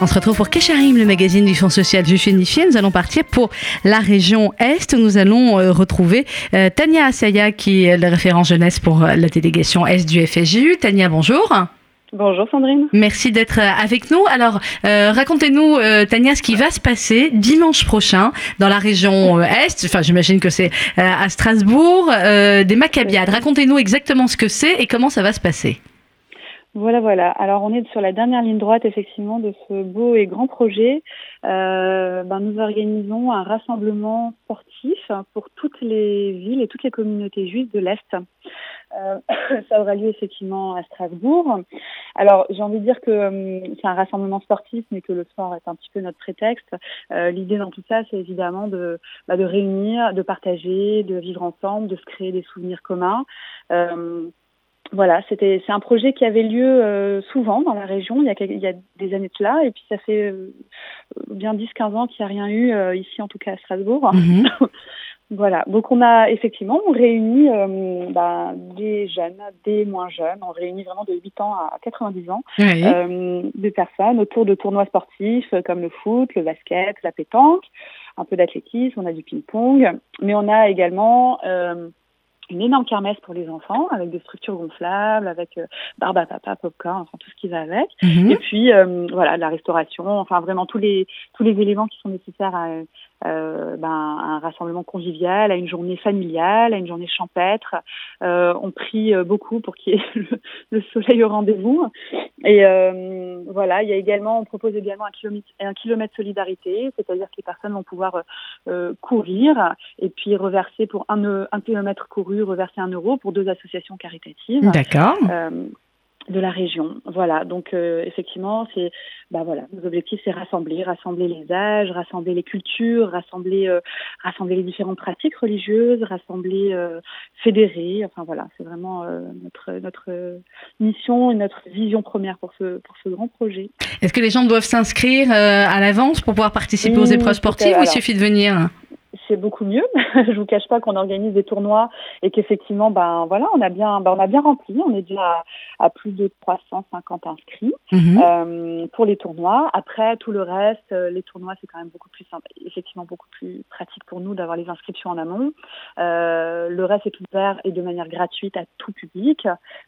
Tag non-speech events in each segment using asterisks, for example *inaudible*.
On se retrouve pour Kesharim, le magazine du Fonds social juif unifié. Nous allons partir pour la région Est. Nous allons euh, retrouver euh, Tania Assaya, qui est le référent jeunesse pour euh, la délégation Est du FSJU. Tania, bonjour. Bonjour Sandrine. Merci d'être avec nous. Alors, racontez-nous, Tania, ce qui va se passer dimanche prochain dans la région Est. Enfin, j'imagine que c'est à Strasbourg, des Maccabiades. Racontez-nous exactement ce que c'est et comment ça va se passer. Voilà, voilà. Alors on est sur la dernière ligne droite effectivement de ce beau et grand projet. Euh, ben, nous organisons un rassemblement sportif pour toutes les villes et toutes les communautés juives de l'Est. Euh, *coughs* ça aura lieu effectivement à Strasbourg. Alors j'ai envie de dire que euh, c'est un rassemblement sportif, mais que le sport est un petit peu notre prétexte. Euh, L'idée dans tout ça, c'est évidemment de, bah, de réunir, de partager, de vivre ensemble, de se créer des souvenirs communs. Euh, voilà, c'était c'est un projet qui avait lieu euh, souvent dans la région il y, a, il y a des années de là et puis ça fait euh, bien 10-15 ans qu'il n'y a rien eu euh, ici en tout cas à Strasbourg. Mhm. *laughs* voilà, donc on a effectivement on réunit bah, des jeunes, des moins jeunes, on réunit vraiment de 8 ans à 90 ans des personnes autour de tournois sportifs comme le foot, le basket, la pétanque, un peu d'athlétisme, on a du ping-pong, mais on a également une énorme kermesse pour les enfants avec des structures gonflables, avec euh, barbe à papa, popcorn, enfin tout ce qui va avec. Mhm. Et puis euh, voilà, la restauration, enfin vraiment tous les tous les éléments qui sont nécessaires à, euh, ben, un rassemblement convivial, à une journée familiale, à une journée champêtre. Euh, on prie euh, beaucoup pour qu'il y ait *laughs* le, soleil au rendez-vous. Et euh, voilà, il y a également, on propose également un kilomètre, un kilomètre solidarité, c'est-à-dire que les personnes vont pouvoir euh, courir et puis reverser pour un, un kilomètre couru, reverser un euro pour deux associations caritatives. D'accord de la région. Voilà, donc euh, effectivement, c'est bah voilà, nos objectifs c'est rassembler, rassembler les âges, rassembler les cultures, rassembler euh, rassembler les différentes pratiques religieuses, rassembler euh, fédérer, enfin voilà, c'est vraiment notre notre mission et notre vision première pour ce pour ce grand projet. Est-ce que les gens doivent s'inscrire à l'avance pour pouvoir participer aux épreuves sportives ou il suffit de venir? C'est beaucoup mieux. *laughs* je vous cache pas qu'on organise des tournois et qu'effectivement, ben voilà, on a bien, ben, on a bien rempli. On est déjà à, plus de 350 inscrits mhm. euh, pour les tournois. Après, tout le reste, euh, les tournois, c'est quand même beaucoup plus simple, effectivement beaucoup plus pratique pour nous d'avoir les inscriptions en amont. Euh, le reste est ouvert et de manière gratuite à tout public.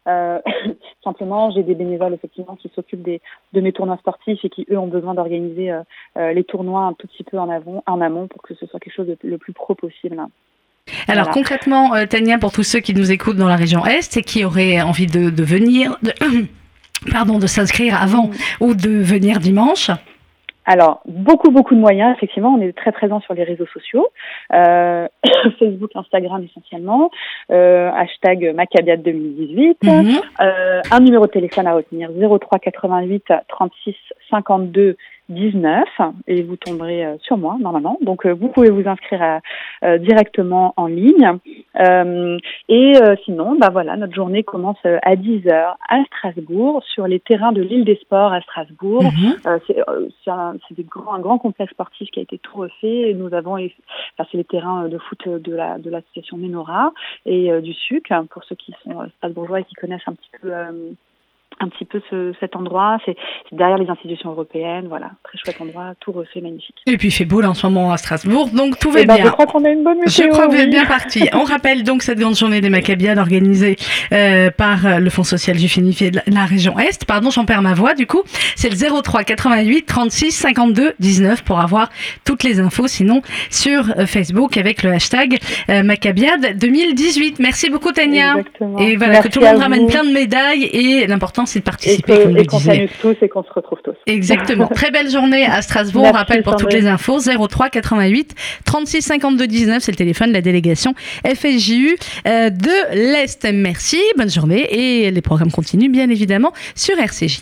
Euh, *laughs* simplement, j'ai des bénévoles effectivement qui s'occupent des de mes tournois sportifs et qui eux ont besoin d'organiser euh, les tournois un tout petit peu en, avant, en amont pour que ce soit quelque chose de le plus pro possible. Alors concrètement, euh, Tania, pour tous ceux qui nous écoutent dans la région Est et qui auraient envie de, venir, *clears throat* pardon, de s'inscrire avant ou de venir dimanche, alors, beaucoup, beaucoup de moyens, effectivement. On est très présent sur les réseaux sociaux, euh, *coughs* Facebook, Instagram essentiellement, euh, hashtag Macabiat 2018, mhm. euh, un numéro de téléphone à retenir, 03 88 36 52 19 et vous tomberez euh, sur moi normalement. Donc euh, vous pouvez vous inscrire euh, directement en ligne. et sinon, bah voilà, notre journée commence à 10 heures à Strasbourg sur les terrains de l'île des Sports à Strasbourg. Mhm. c'est un, un, grand complexe sportif qui a été tout refait. Et nous avons, enfin, c'est les terrains de foot de la de l'association Menora et du SUC pour ceux qui sont strasbourgeois et qui connaissent un petit peu un petit peu ce, cet endroit. C'est derrière les institutions européennes. Voilà, très chouette endroit, tout refait, magnifique. Et puis il fait beau là en ce moment à Strasbourg, donc tout va eh ben, bien. Je crois qu'on a une bonne météo. Je crois que vous êtes bien parti. *laughs* On rappelle donc cette grande journée des Maccabiades organisée euh, par le Fonds social du Finifié de la région Est. Pardon, j'en perds ma voix du coup. C'est le 03 88 36 52 19 pour avoir toutes les infos. Sinon sur euh, Facebook avec le hashtag euh, Maccabiade 2018. Merci beaucoup Tania. Exactement. Et voilà que tout le monde ramène plein de médailles et l'important c'est de participer, et comme qu'on s'amuse tous et qu'on se retrouve tous. Exactement. *laughs* Très belle journée à Strasbourg. On rappelle pour toutes les infos 03 88 36 52 19, c'est le téléphone de la délégation FSJU euh, de l'Est. Merci, bonne journée et les programmes continuent bien évidemment sur RCJ.